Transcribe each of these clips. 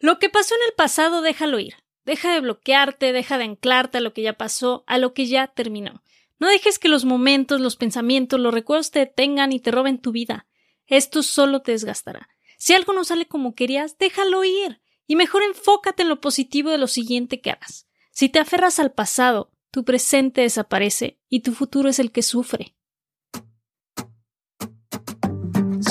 Lo que pasó en el pasado, déjalo ir. Deja de bloquearte, deja de anclarte a lo que ya pasó, a lo que ya terminó. No dejes que los momentos, los pensamientos, los recuerdos te detengan y te roben tu vida. Esto solo te desgastará. Si algo no sale como querías, déjalo ir. Y mejor enfócate en lo positivo de lo siguiente que hagas. Si te aferras al pasado, tu presente desaparece y tu futuro es el que sufre.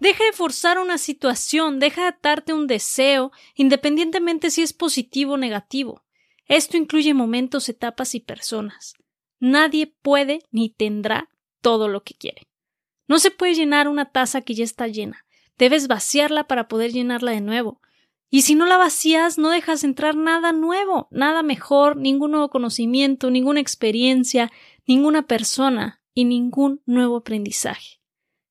Deja de forzar una situación, deja de atarte un deseo, independientemente si es positivo o negativo. Esto incluye momentos, etapas y personas. Nadie puede ni tendrá todo lo que quiere. No se puede llenar una taza que ya está llena. Debes vaciarla para poder llenarla de nuevo. Y si no la vacías, no dejas entrar nada nuevo, nada mejor, ningún nuevo conocimiento, ninguna experiencia, ninguna persona y ningún nuevo aprendizaje.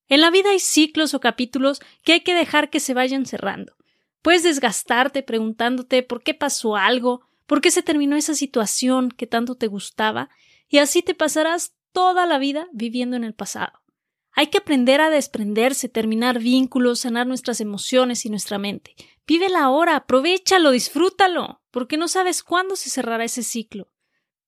En la vida hay ciclos o capítulos que hay que dejar que se vayan cerrando. Puedes desgastarte preguntándote por qué pasó algo, por qué se terminó esa situación que tanto te gustaba, y así te pasarás toda la vida viviendo en el pasado. Hay que aprender a desprenderse, terminar vínculos, sanar nuestras emociones y nuestra mente. Vive la hora, aprovechalo, disfrútalo, porque no sabes cuándo se cerrará ese ciclo.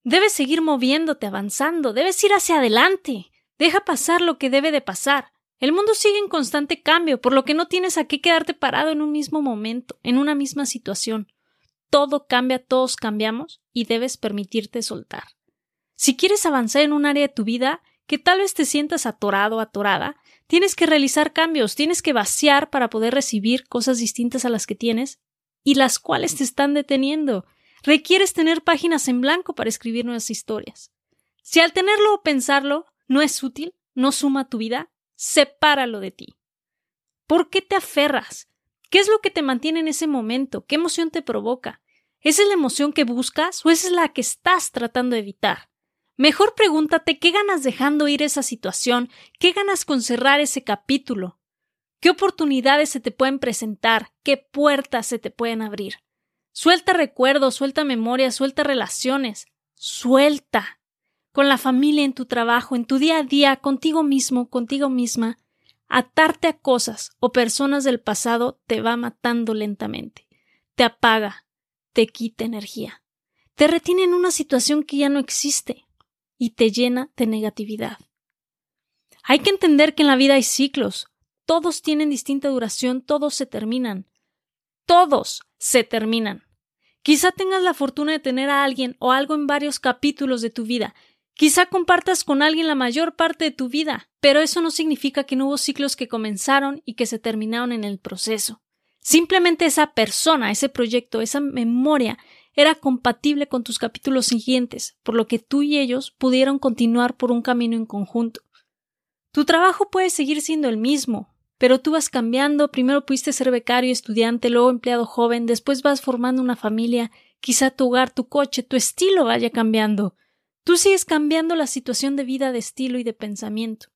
Debes seguir moviéndote, avanzando, debes ir hacia adelante. Deja pasar lo que debe de pasar. El mundo sigue en constante cambio, por lo que no tienes a qué quedarte parado en un mismo momento, en una misma situación. Todo cambia, todos cambiamos, y debes permitirte soltar. Si quieres avanzar en un área de tu vida que tal vez te sientas atorado, atorada, tienes que realizar cambios, tienes que vaciar para poder recibir cosas distintas a las que tienes y las cuales te están deteniendo. Requieres tener páginas en blanco para escribir nuevas historias. Si al tenerlo o pensarlo no es útil, no suma a tu vida, sepáralo de ti. ¿Por qué te aferras? ¿Qué es lo que te mantiene en ese momento? ¿Qué emoción te provoca? ¿Esa es la emoción que buscas o esa es la que estás tratando de evitar? Mejor pregúntate qué ganas dejando ir esa situación, qué ganas con cerrar ese capítulo, qué oportunidades se te pueden presentar, qué puertas se te pueden abrir. Suelta recuerdos, suelta memorias, suelta relaciones, suelta con la familia, en tu trabajo, en tu día a día, contigo mismo, contigo misma, atarte a cosas o personas del pasado te va matando lentamente, te apaga, te quita energía, te retiene en una situación que ya no existe y te llena de negatividad. Hay que entender que en la vida hay ciclos, todos tienen distinta duración, todos se terminan, todos se terminan. Quizá tengas la fortuna de tener a alguien o algo en varios capítulos de tu vida Quizá compartas con alguien la mayor parte de tu vida, pero eso no significa que no hubo ciclos que comenzaron y que se terminaron en el proceso. Simplemente esa persona, ese proyecto, esa memoria era compatible con tus capítulos siguientes, por lo que tú y ellos pudieron continuar por un camino en conjunto. Tu trabajo puede seguir siendo el mismo, pero tú vas cambiando, primero pudiste ser becario, estudiante, luego empleado joven, después vas formando una familia, quizá tu hogar, tu coche, tu estilo vaya cambiando. Tú sigues cambiando la situación de vida, de estilo y de pensamiento.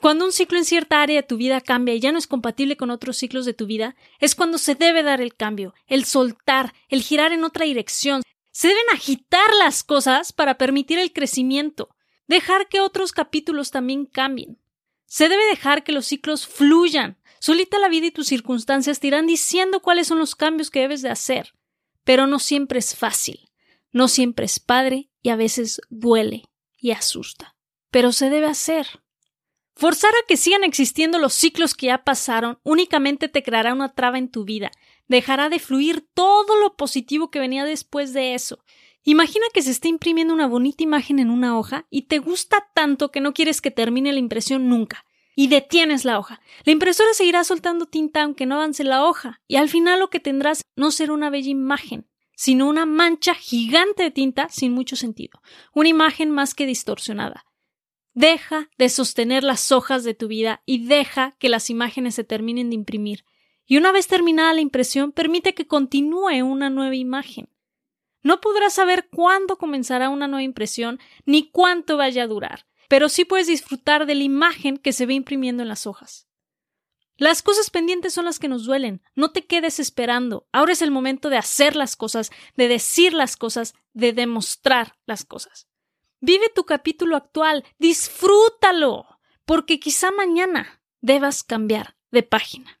Cuando un ciclo en cierta área de tu vida cambia y ya no es compatible con otros ciclos de tu vida, es cuando se debe dar el cambio, el soltar, el girar en otra dirección. Se deben agitar las cosas para permitir el crecimiento, dejar que otros capítulos también cambien. Se debe dejar que los ciclos fluyan. Solita la vida y tus circunstancias te irán diciendo cuáles son los cambios que debes de hacer. Pero no siempre es fácil, no siempre es padre y a veces duele y asusta. Pero se debe hacer. Forzar a que sigan existiendo los ciclos que ya pasaron únicamente te creará una traba en tu vida, dejará de fluir todo lo positivo que venía después de eso. Imagina que se está imprimiendo una bonita imagen en una hoja y te gusta tanto que no quieres que termine la impresión nunca. Y detienes la hoja. La impresora seguirá soltando tinta aunque no avance la hoja, y al final lo que tendrás no será una bella imagen, sino una mancha gigante de tinta sin mucho sentido, una imagen más que distorsionada. Deja de sostener las hojas de tu vida y deja que las imágenes se terminen de imprimir. Y una vez terminada la impresión, permite que continúe una nueva imagen. No podrás saber cuándo comenzará una nueva impresión ni cuánto vaya a durar, pero sí puedes disfrutar de la imagen que se ve imprimiendo en las hojas. Las cosas pendientes son las que nos duelen. No te quedes esperando. Ahora es el momento de hacer las cosas, de decir las cosas, de demostrar las cosas. Vive tu capítulo actual, disfrútalo, porque quizá mañana debas cambiar de página.